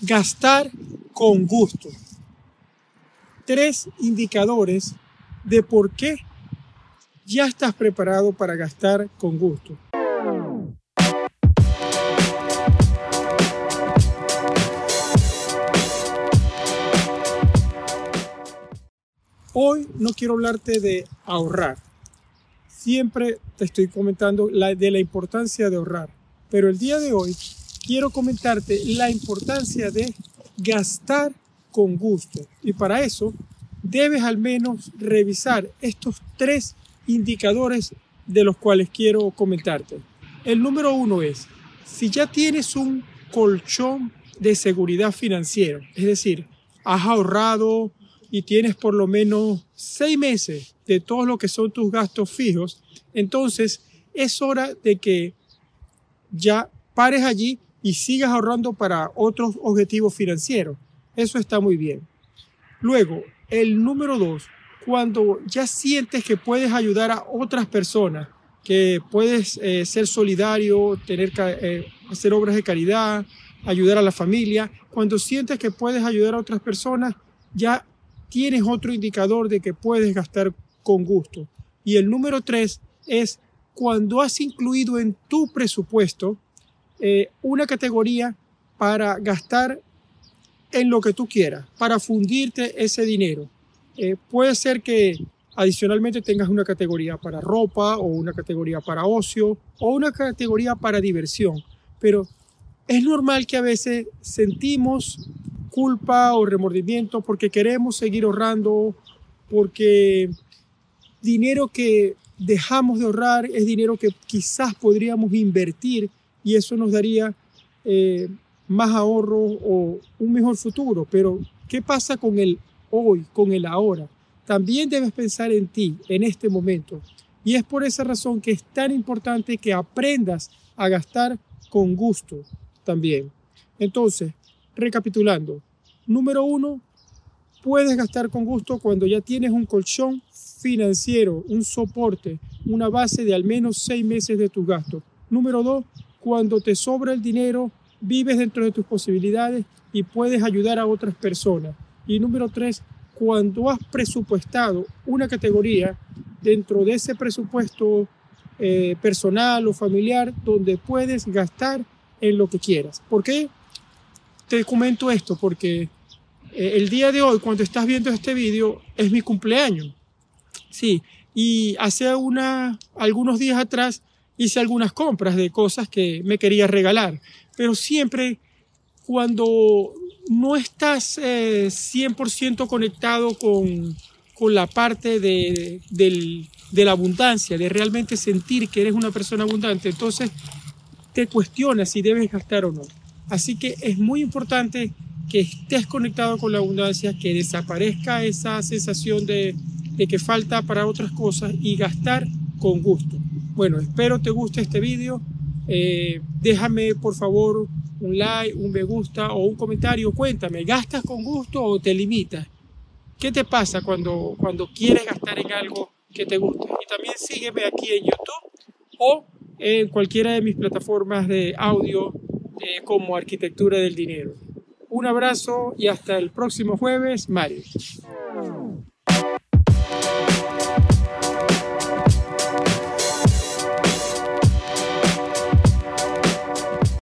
gastar con gusto. Tres indicadores de por qué ya estás preparado para gastar con gusto. Hoy no quiero hablarte de ahorrar. Siempre te estoy comentando de la importancia de ahorrar. Pero el día de hoy quiero comentarte la importancia de gastar con gusto. Y para eso debes al menos revisar estos tres indicadores de los cuales quiero comentarte. El número uno es, si ya tienes un colchón de seguridad financiero, es decir, has ahorrado y tienes por lo menos seis meses de todo lo que son tus gastos fijos, entonces es hora de que ya pares allí y sigas ahorrando para otros objetivos financieros. Eso está muy bien. Luego, el número dos, cuando ya sientes que puedes ayudar a otras personas, que puedes eh, ser solidario, tener, eh, hacer obras de caridad, ayudar a la familia, cuando sientes que puedes ayudar a otras personas, ya tienes otro indicador de que puedes gastar con gusto. Y el número tres es cuando has incluido en tu presupuesto eh, una categoría para gastar en lo que tú quieras, para fundirte ese dinero. Eh, puede ser que adicionalmente tengas una categoría para ropa o una categoría para ocio o una categoría para diversión, pero es normal que a veces sentimos culpa o remordimiento porque queremos seguir ahorrando, porque dinero que dejamos de ahorrar es dinero que quizás podríamos invertir y eso nos daría eh, más ahorro o un mejor futuro. Pero, ¿qué pasa con el hoy, con el ahora? También debes pensar en ti, en este momento. Y es por esa razón que es tan importante que aprendas a gastar con gusto también. Entonces, recapitulando, Número uno, puedes gastar con gusto cuando ya tienes un colchón financiero, un soporte, una base de al menos seis meses de tus gastos. Número dos, cuando te sobra el dinero, vives dentro de tus posibilidades y puedes ayudar a otras personas. Y número tres, cuando has presupuestado una categoría dentro de ese presupuesto eh, personal o familiar donde puedes gastar en lo que quieras. ¿Por qué? Te comento esto porque eh, el día de hoy, cuando estás viendo este vídeo, es mi cumpleaños. Sí, y hace una, algunos días atrás hice algunas compras de cosas que me quería regalar, pero siempre cuando no estás 100% eh, conectado con, con, la parte de, de la abundancia, de realmente sentir que eres una persona abundante, entonces te cuestionas si debes gastar o no. Así que es muy importante que estés conectado con la abundancia, que desaparezca esa sensación de, que falta para otras cosas y gastar con gusto. Bueno, espero te guste este vídeo. Eh, déjame por favor un like, un me gusta o un comentario. Cuéntame, ¿gastas con gusto o te limitas? ¿Qué te pasa cuando, cuando quieres gastar en algo que te gusta? Y también sígueme aquí en YouTube o en cualquiera de mis plataformas de audio eh, como Arquitectura del Dinero. Un abrazo y hasta el próximo jueves, Mario.